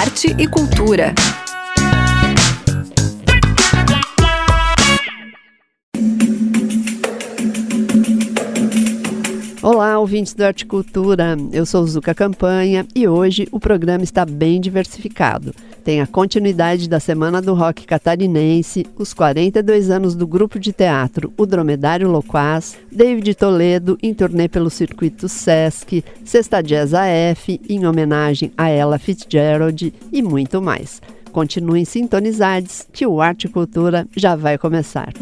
arte e cultura. Olá, ouvintes do Arte Cultura. Eu sou Zuka Campanha e hoje o programa está bem diversificado. Tem a continuidade da Semana do Rock Catarinense, os 42 anos do grupo de teatro O Dromedário Loquaz, David Toledo em turnê pelo circuito Sesc, Sexta Jazz AF em homenagem a Ella Fitzgerald e muito mais. Continuem sintonizados que o Arte Cultura já vai começar.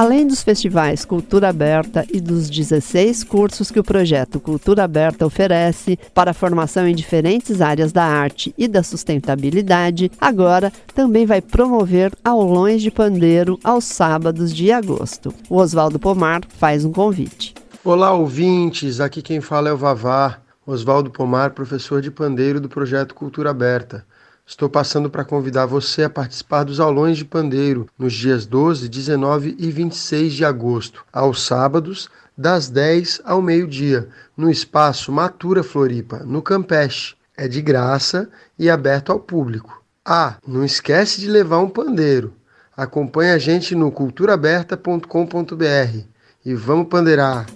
Além dos festivais Cultura Aberta e dos 16 cursos que o projeto Cultura Aberta oferece para formação em diferentes áreas da arte e da sustentabilidade, agora também vai promover aulões de pandeiro aos sábados de agosto. O Oswaldo Pomar faz um convite. Olá, ouvintes! Aqui quem fala é o Vavá, Oswaldo Pomar, professor de pandeiro do projeto Cultura Aberta. Estou passando para convidar você a participar dos aulões de pandeiro nos dias 12, 19 e 26 de agosto, aos sábados, das 10 ao meio-dia, no espaço Matura Floripa, no Campeche. É de graça e aberto ao público. Ah, não esquece de levar um pandeiro. Acompanhe a gente no culturaberta.com.br e vamos pandeirar!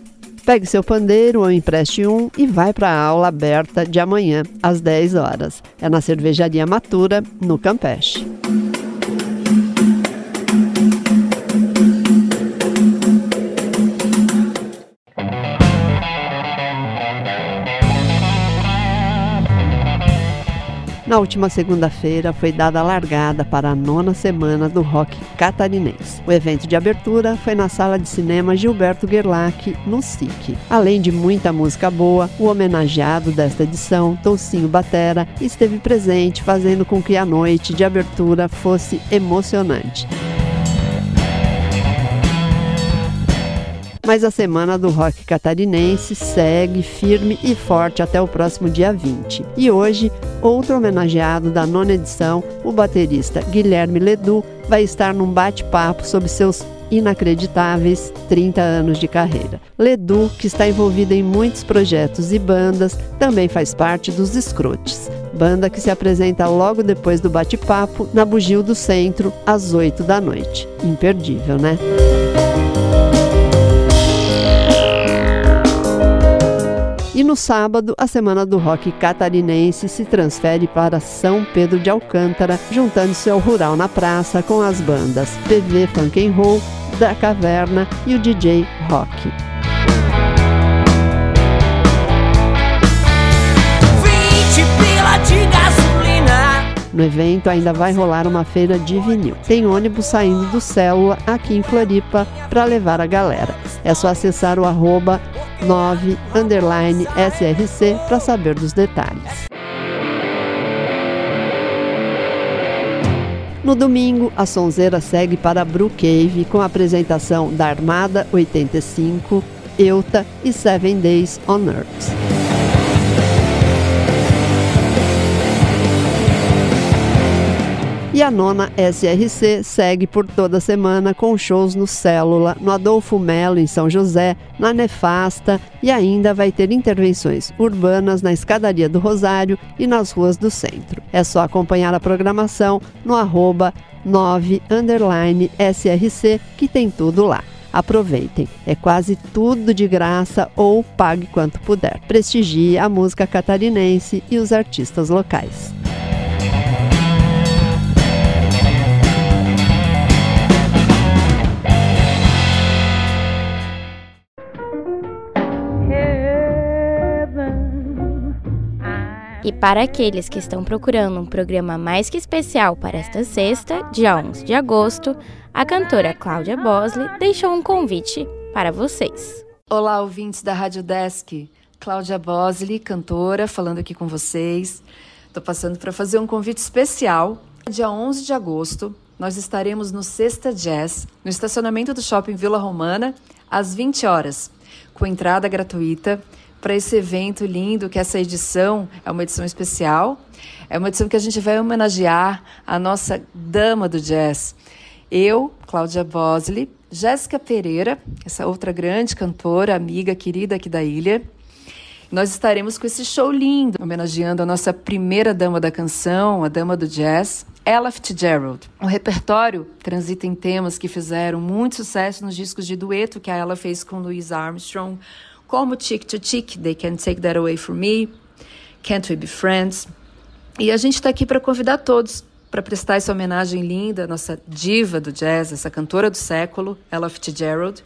Pegue seu pandeiro ou empreste um e vai para a aula aberta de amanhã, às 10 horas. É na Cervejaria Matura, no Campeche. Na última segunda-feira foi dada a largada para a nona semana do rock catarinense. O evento de abertura foi na sala de cinema Gilberto Gerlach, no SIC. Além de muita música boa, o homenageado desta edição, Toucinho Batera, esteve presente, fazendo com que a noite de abertura fosse emocionante. Mas a semana do rock catarinense segue firme e forte até o próximo dia 20. E hoje, outro homenageado da nona edição, o baterista Guilherme Ledoux, vai estar num bate-papo sobre seus inacreditáveis 30 anos de carreira. Ledoux, que está envolvido em muitos projetos e bandas, também faz parte dos Escrotes, banda que se apresenta logo depois do bate-papo na Bugio do Centro, às 8 da noite. Imperdível, né? E no sábado, a Semana do Rock Catarinense se transfere para São Pedro de Alcântara, juntando-se ao Rural na Praça com as bandas PV Funk Roll, da Caverna e o DJ Rock. No evento ainda vai rolar uma feira de vinil. Tem ônibus saindo do Célula aqui em Floripa para levar a galera. É só acessar o arroba 9 underline SRC para saber dos detalhes. No domingo, a sonzeira segue para Cave com a apresentação da Armada 85, Euta e Seven Days on Earth. E a nona SRC segue por toda semana com shows no Célula, no Adolfo Melo, em São José, na Nefasta e ainda vai ter intervenções urbanas na Escadaria do Rosário e nas ruas do centro. É só acompanhar a programação no arroba 9 SRC que tem tudo lá. Aproveitem, é quase tudo de graça ou pague quanto puder. Prestigie a música catarinense e os artistas locais. Para aqueles que estão procurando um programa mais que especial para esta sexta, dia 11 de agosto, a cantora Cláudia Bosley deixou um convite para vocês. Olá, ouvintes da Rádio Desk. Cláudia Bosley, cantora, falando aqui com vocês. Estou passando para fazer um convite especial. Dia 11 de agosto, nós estaremos no Sexta Jazz, no estacionamento do Shopping Vila Romana, às 20 horas, com entrada gratuita para esse evento lindo, que essa edição é uma edição especial. É uma edição que a gente vai homenagear a nossa dama do jazz. Eu, Cláudia Bosley, Jéssica Pereira, essa outra grande cantora, amiga, querida aqui da ilha, nós estaremos com esse show lindo, homenageando a nossa primeira dama da canção, a dama do jazz, Ella Fitzgerald. O repertório transita em temas que fizeram muito sucesso nos discos de dueto que a Ella fez com Louis Armstrong, como Chick to Chick, They Can't Take That Away From Me, Can't We Be Friends. E a gente está aqui para convidar todos para prestar essa homenagem linda à nossa diva do jazz, essa cantora do século, Ella Fitzgerald,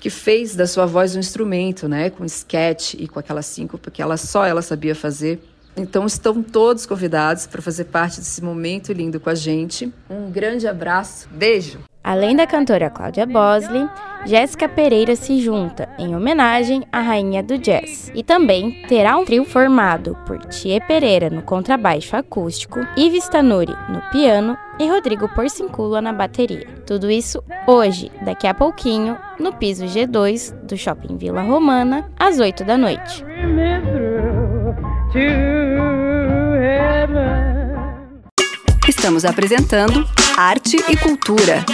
que fez da sua voz um instrumento, né, com sketch e com aquela síncope que ela só ela sabia fazer. Então estão todos convidados para fazer parte desse momento lindo com a gente. Um grande abraço, beijo. Além da cantora Cláudia Bosley, Jéssica Pereira se junta em homenagem à rainha do jazz. E também terá um trio formado por Tia Pereira no contrabaixo acústico, Ives Tanuri no piano e Rodrigo Porcincula na bateria. Tudo isso hoje, daqui a pouquinho, no piso G2 do Shopping Vila Romana, às 8 da noite. Estamos apresentando Arte e Cultura.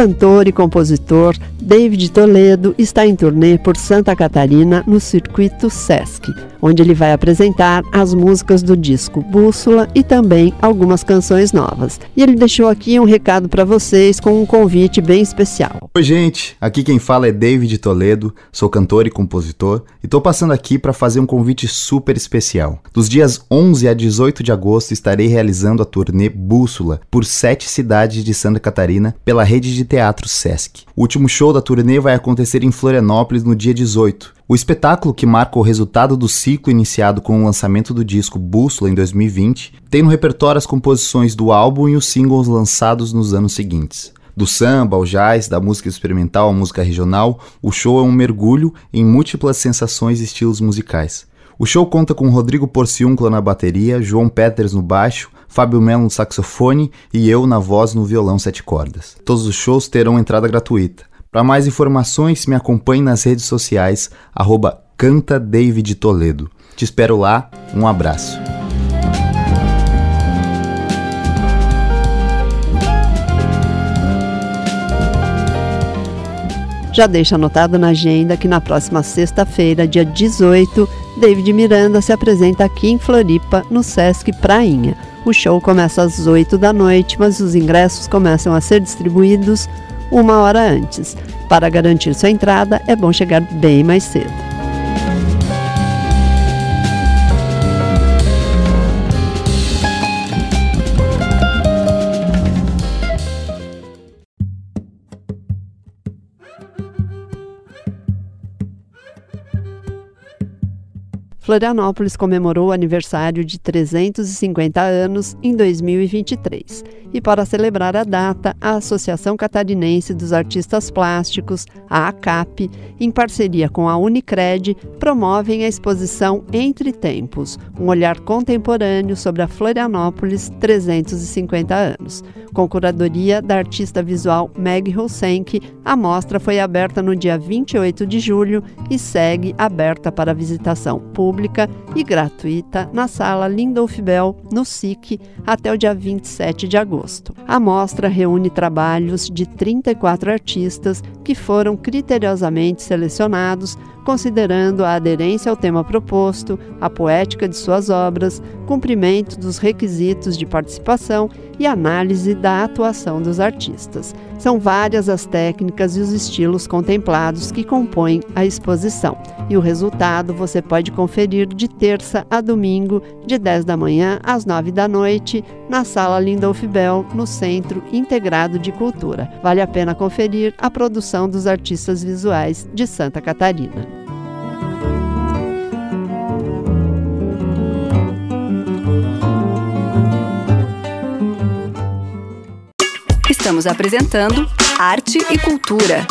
Cantor e compositor David Toledo está em turnê por Santa Catarina no circuito Sesc, onde ele vai apresentar as músicas do disco Bússola e também algumas canções novas. E ele deixou aqui um recado para vocês com um convite bem especial. Oi, gente, aqui quem fala é David Toledo, sou cantor e compositor e tô passando aqui para fazer um convite super especial. Dos dias 11 a 18 de agosto estarei realizando a turnê Bússola por sete cidades de Santa Catarina pela rede de teatro Sesc. O último show da da turnê vai acontecer em Florianópolis no dia 18. O espetáculo, que marca o resultado do ciclo iniciado com o lançamento do disco Bússola em 2020, tem no repertório as composições do álbum e os singles lançados nos anos seguintes. Do samba ao jazz, da música experimental à música regional, o show é um mergulho em múltiplas sensações e estilos musicais. O show conta com Rodrigo Porciúncula na bateria, João Peters no baixo, Fábio Melo no saxofone e eu na voz no violão sete cordas. Todos os shows terão entrada gratuita. Para mais informações, me acompanhe nas redes sociais, arroba Canta David Toledo. Te espero lá, um abraço. Já deixa anotado na agenda que na próxima sexta-feira, dia 18, David Miranda se apresenta aqui em Floripa, no Sesc Prainha. O show começa às 8 da noite, mas os ingressos começam a ser distribuídos uma hora antes. Para garantir sua entrada, é bom chegar bem mais cedo. Florianópolis comemorou o aniversário de 350 anos em 2023. E para celebrar a data, a Associação Catarinense dos Artistas Plásticos, a ACAP, em parceria com a Unicred, promovem a exposição Entre Tempos, um olhar contemporâneo sobre a Florianópolis 350 anos. Com curadoria da artista visual Meg Rosenck, a mostra foi aberta no dia 28 de julho e segue aberta para visitação pública e gratuita na sala Lindolf Bell, no SIC, até o dia 27 de agosto. A mostra reúne trabalhos de 34 artistas que foram criteriosamente selecionados considerando a aderência ao tema proposto, a poética de suas obras, cumprimento dos requisitos de participação e análise da atuação dos artistas. São várias as técnicas e os estilos contemplados que compõem a exposição, e o resultado você pode conferir de terça a domingo, de 10 da manhã às 9 da noite, na Sala Lindolf Bell, no Centro Integrado de Cultura. Vale a pena conferir a produção dos artistas visuais de Santa Catarina. Estamos apresentando Arte e Cultura.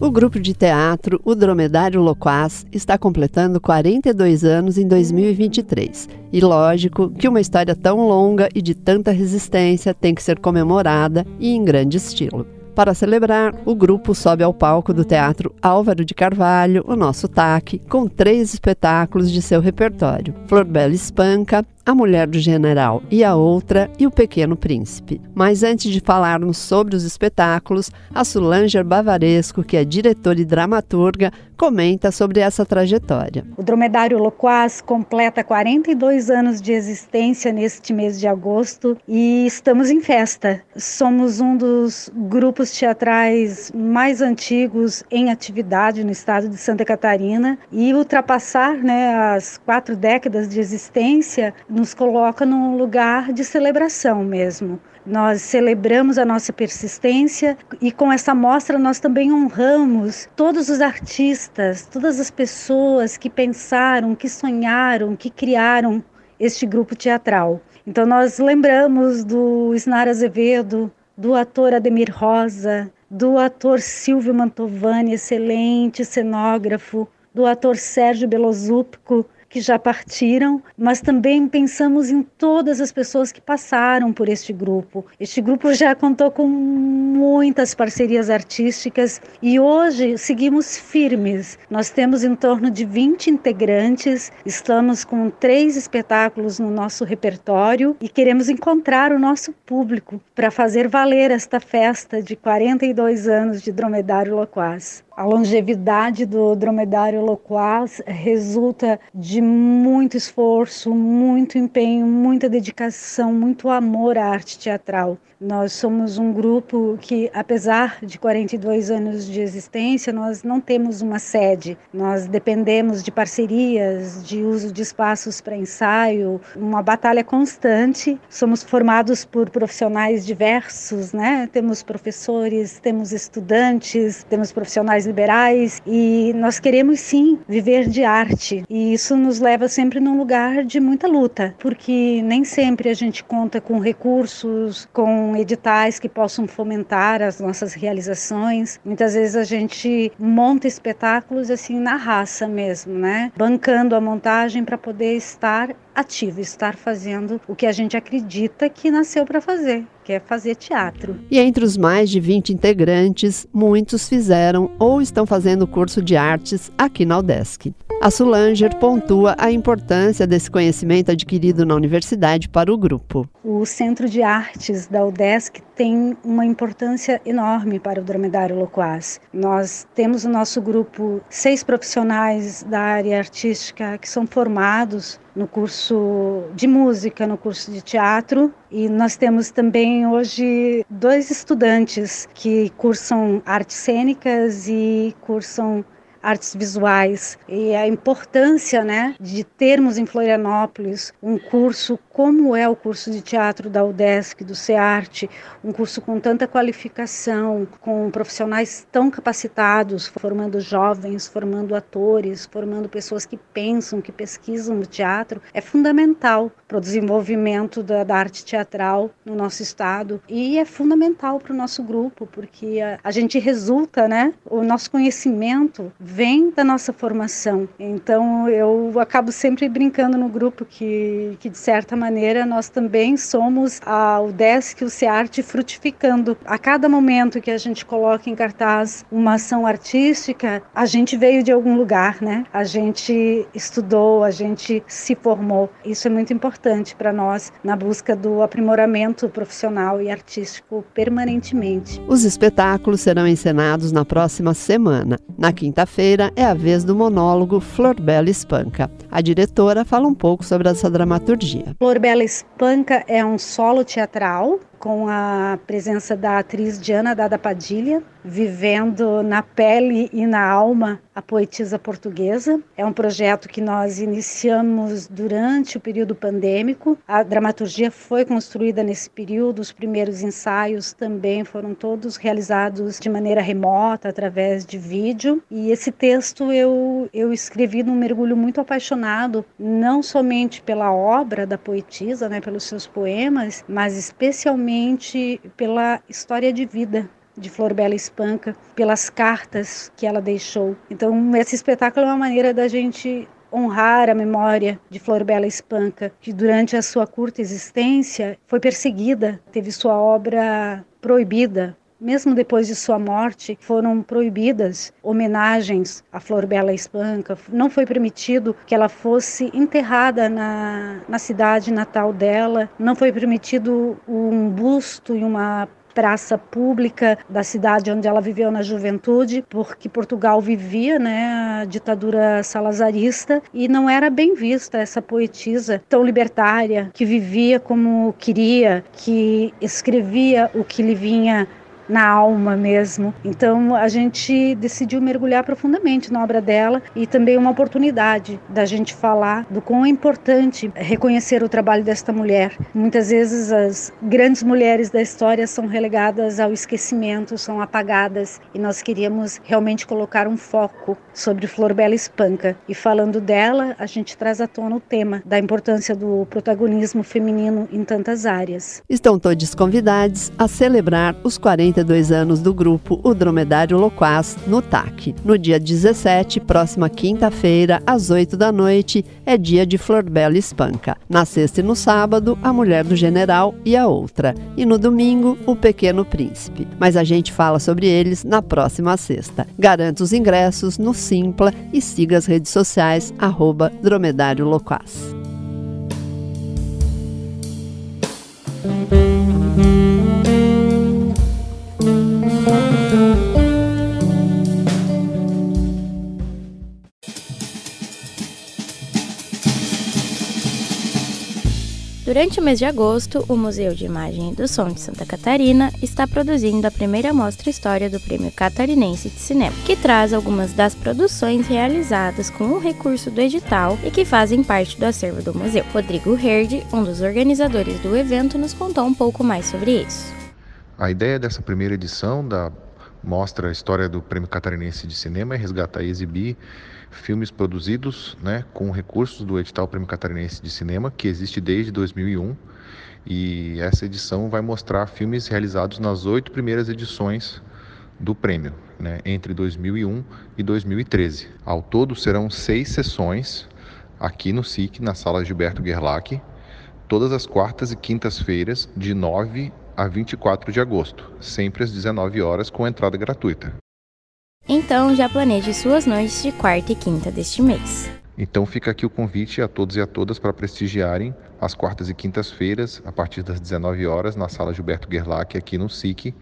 O grupo de teatro O Dromedário Loquaz está completando 42 anos em 2023. E lógico que uma história tão longa e de tanta resistência tem que ser comemorada e em grande estilo. Para celebrar, o grupo sobe ao palco do Teatro Álvaro de Carvalho, o nosso TAC, com três espetáculos de seu repertório: Flor Bela Espanca, a Mulher do General e a Outra e O Pequeno Príncipe. Mas antes de falarmos sobre os espetáculos, a Sulanger Bavaresco, que é diretora e dramaturga, comenta sobre essa trajetória. O Dromedário Loquaz completa 42 anos de existência neste mês de agosto e estamos em festa. Somos um dos grupos teatrais mais antigos em atividade no estado de Santa Catarina e ultrapassar né, as quatro décadas de existência nos coloca num lugar de celebração mesmo. Nós celebramos a nossa persistência e com essa mostra nós também honramos todos os artistas, todas as pessoas que pensaram, que sonharam, que criaram este grupo teatral. Então nós lembramos do Isnar Azevedo, do ator Ademir Rosa, do ator Silvio Mantovani, excelente cenógrafo, do ator Sérgio Belozupco, que já partiram, mas também pensamos em todas as pessoas que passaram por este grupo. Este grupo já contou com muitas parcerias artísticas e hoje seguimos firmes. Nós temos em torno de 20 integrantes, estamos com três espetáculos no nosso repertório e queremos encontrar o nosso público para fazer valer esta festa de 42 anos de Dromedário Loquaz. A longevidade do dromedário loquaz resulta de muito esforço, muito empenho, muita dedicação, muito amor à arte teatral. Nós somos um grupo que, apesar de 42 anos de existência, nós não temos uma sede. Nós dependemos de parcerias, de uso de espaços para ensaio, uma batalha constante. Somos formados por profissionais diversos, né? Temos professores, temos estudantes, temos profissionais liberais e nós queremos sim viver de arte. E isso nos leva sempre num lugar de muita luta, porque nem sempre a gente conta com recursos, com editais que possam fomentar as nossas realizações. Muitas vezes a gente monta espetáculos assim na raça mesmo, né? Bancando a montagem para poder estar ativo, estar fazendo o que a gente acredita que nasceu para fazer, que é fazer teatro. E entre os mais de 20 integrantes, muitos fizeram ou estão fazendo curso de artes aqui na UDESC. A Sulanger pontua a importância desse conhecimento adquirido na universidade para o grupo. O Centro de Artes da UDESC tem uma importância enorme para o dromedário loquaz. Nós temos no nosso grupo seis profissionais da área artística que são formados no curso de música, no curso de teatro, e nós temos também hoje dois estudantes que cursam artes cênicas e cursam artes visuais e a importância, né, de termos em Florianópolis um curso como é o curso de teatro da UDESC, do CEARTE, um curso com tanta qualificação, com profissionais tão capacitados, formando jovens, formando atores, formando pessoas que pensam, que pesquisam no teatro, é fundamental para o desenvolvimento da, da, arte teatral no nosso estado. E é fundamental para o nosso grupo, porque a, a gente resulta, né, o nosso conhecimento vem da nossa formação. Então eu acabo sempre brincando no grupo que, que de certa maneira nós também somos a UDESC, o CEARTE frutificando. A cada momento que a gente coloca em cartaz uma ação artística, a gente veio de algum lugar, né? A gente estudou, a gente se formou. Isso é muito importante para nós na busca do aprimoramento profissional e artístico permanentemente. Os espetáculos serão encenados na próxima semana. Na quinta-feira, feira é a vez do monólogo Flor Bela Espanca. A diretora fala um pouco sobre essa dramaturgia. Flor Bela Espanca é um solo teatral com a presença da atriz Diana Dada Padilha, vivendo na pele e na alma a poetisa portuguesa. É um projeto que nós iniciamos durante o período pandêmico. A dramaturgia foi construída nesse período, os primeiros ensaios também foram todos realizados de maneira remota, através de vídeo. E esse texto eu, eu escrevi num mergulho muito apaixonado, não somente pela obra da poetisa, né, pelos seus poemas, mas especialmente pela história de vida de Flor Bela Espanca, pelas cartas que ela deixou. Então, esse espetáculo é uma maneira da gente honrar a memória de Flor Bela Espanca, que durante a sua curta existência foi perseguida, teve sua obra proibida mesmo depois de sua morte, foram proibidas homenagens à Flor Bela Espanca. Não foi permitido que ela fosse enterrada na, na cidade natal dela. Não foi permitido um busto e uma praça pública da cidade onde ela viveu na juventude, porque Portugal vivia né, a ditadura salazarista e não era bem vista essa poetisa tão libertária, que vivia como queria, que escrevia o que lhe vinha na alma mesmo. Então a gente decidiu mergulhar profundamente na obra dela e também uma oportunidade da gente falar do quão é importante reconhecer o trabalho desta mulher. Muitas vezes as grandes mulheres da história são relegadas ao esquecimento, são apagadas e nós queríamos realmente colocar um foco sobre Flor Bela Espanca. E falando dela, a gente traz à tona o tema da importância do protagonismo feminino em tantas áreas. Estão todos convidados a celebrar os 40 42 anos do grupo O Dromedário Loquaz no TAC. No dia 17, próxima quinta-feira, às 8 da noite, é dia de Flor Bela Espanca. Na sexta e no sábado, A Mulher do General e a Outra. E no domingo, O Pequeno Príncipe. Mas a gente fala sobre eles na próxima sexta. Garanta os ingressos no Simpla e siga as redes sociais, arroba Dromedário Loquaz. Durante o mês de agosto, o Museu de Imagem e do Som de Santa Catarina está produzindo a primeira mostra história do Prêmio Catarinense de Cinema, que traz algumas das produções realizadas com o recurso do edital e que fazem parte do acervo do museu. Rodrigo Herde, um dos organizadores do evento, nos contou um pouco mais sobre isso. A ideia dessa primeira edição da Mostra História do Prêmio Catarinense de Cinema é resgatar e exibir filmes produzidos né, com recursos do edital Prêmio Catarinense de Cinema, que existe desde 2001. E essa edição vai mostrar filmes realizados nas oito primeiras edições do prêmio, né, entre 2001 e 2013. Ao todo serão seis sessões aqui no SIC, na sala Gilberto Gerlach, todas as quartas e quintas-feiras, de 9 a 24 de agosto, sempre às 19 horas, com entrada gratuita. Então já planeje suas noites de quarta e quinta deste mês. Então fica aqui o convite a todos e a todas para prestigiarem as quartas e quintas-feiras, a partir das 19 horas, na sala Gilberto Gerlach, aqui no SIC,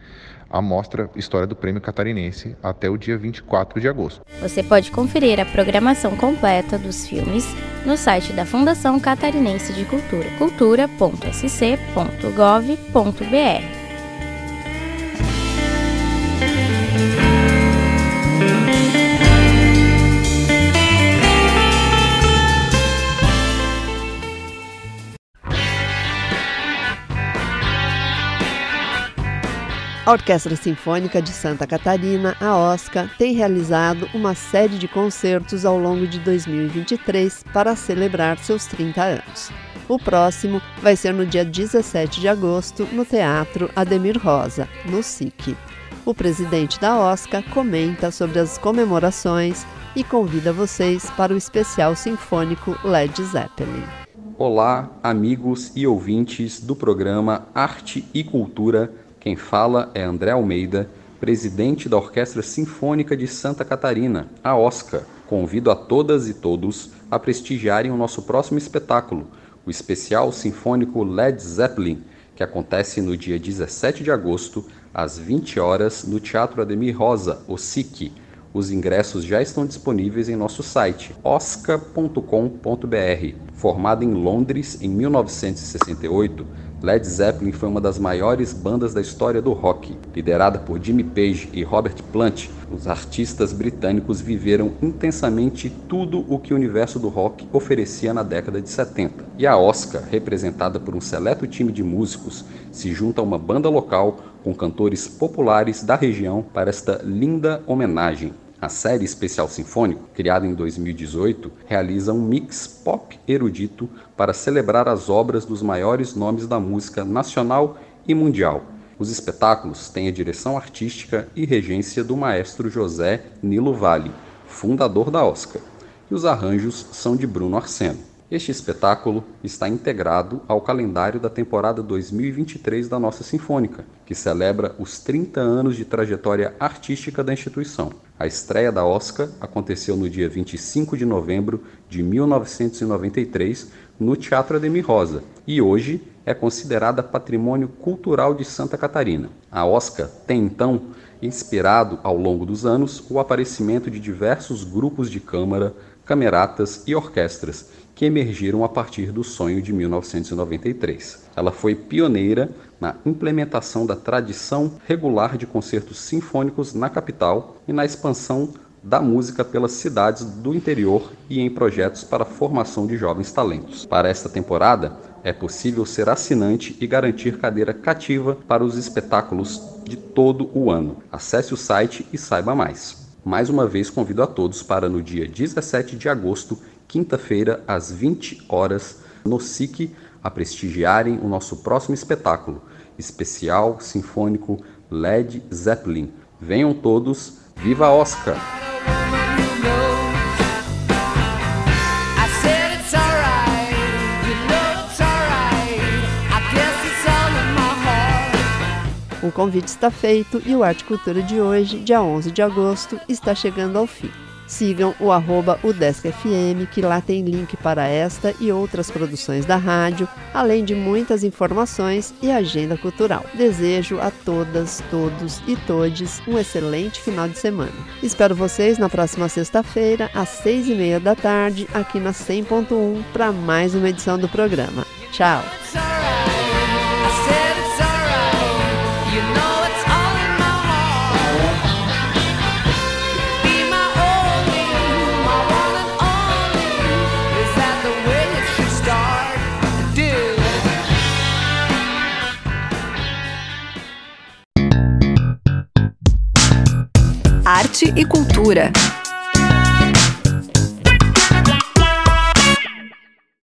a mostra História do Prêmio Catarinense até o dia 24 de agosto. Você pode conferir a programação completa dos filmes no site da Fundação Catarinense de Cultura, cultura.sc.gov.br. A Orquestra Sinfônica de Santa Catarina, a OSCA, tem realizado uma série de concertos ao longo de 2023 para celebrar seus 30 anos. O próximo vai ser no dia 17 de agosto, no Teatro Ademir Rosa, no SIC. O presidente da OSCA comenta sobre as comemorações e convida vocês para o especial sinfônico Led Zeppelin. Olá, amigos e ouvintes do programa Arte e Cultura quem fala é André Almeida, presidente da Orquestra Sinfônica de Santa Catarina, a OSCA. Convido a todas e todos a prestigiarem o nosso próximo espetáculo, o especial sinfônico Led Zeppelin, que acontece no dia 17 de agosto, às 20 horas, no Teatro Ademir Rosa, o SIC. Os ingressos já estão disponíveis em nosso site, osca.com.br. Formado em Londres em 1968, Led Zeppelin foi uma das maiores bandas da história do rock. Liderada por Jimmy Page e Robert Plant, os artistas britânicos viveram intensamente tudo o que o universo do rock oferecia na década de 70. E a Oscar, representada por um seleto time de músicos, se junta a uma banda local com cantores populares da região para esta linda homenagem. A série especial sinfônico, criada em 2018, realiza um mix pop erudito para celebrar as obras dos maiores nomes da música nacional e mundial. Os espetáculos têm a direção artística e regência do maestro José Nilo Vale, fundador da Oscar, e os arranjos são de Bruno Arseno. Este espetáculo está integrado ao calendário da temporada 2023 da Nossa Sinfônica, que celebra os 30 anos de trajetória artística da instituição. A estreia da Oscar aconteceu no dia 25 de novembro de 1993 no Teatro Ademir Rosa e hoje é considerada patrimônio cultural de Santa Catarina. A Oscar tem então inspirado ao longo dos anos o aparecimento de diversos grupos de câmara, cameratas e orquestras que emergiram a partir do sonho de 1993. Ela foi pioneira na implementação da tradição regular de concertos sinfônicos na capital e na expansão da música pelas cidades do interior e em projetos para a formação de jovens talentos. Para esta temporada, é possível ser assinante e garantir cadeira cativa para os espetáculos de todo o ano. Acesse o site e saiba mais. Mais uma vez convido a todos para no dia 17 de agosto, quinta-feira, às 20 horas, no SIC, a prestigiarem o nosso próximo espetáculo, especial sinfônico Led Zeppelin. Venham todos, viva Oscar! O convite está feito e o Arte Cultura de hoje, dia 11 de agosto, está chegando ao fim. Sigam o arroba UDESCFM, que lá tem link para esta e outras produções da rádio, além de muitas informações e agenda cultural. Desejo a todas, todos e todes um excelente final de semana. Espero vocês na próxima sexta-feira, às seis e meia da tarde, aqui na 100.1, para mais uma edição do programa. Tchau! E cultura.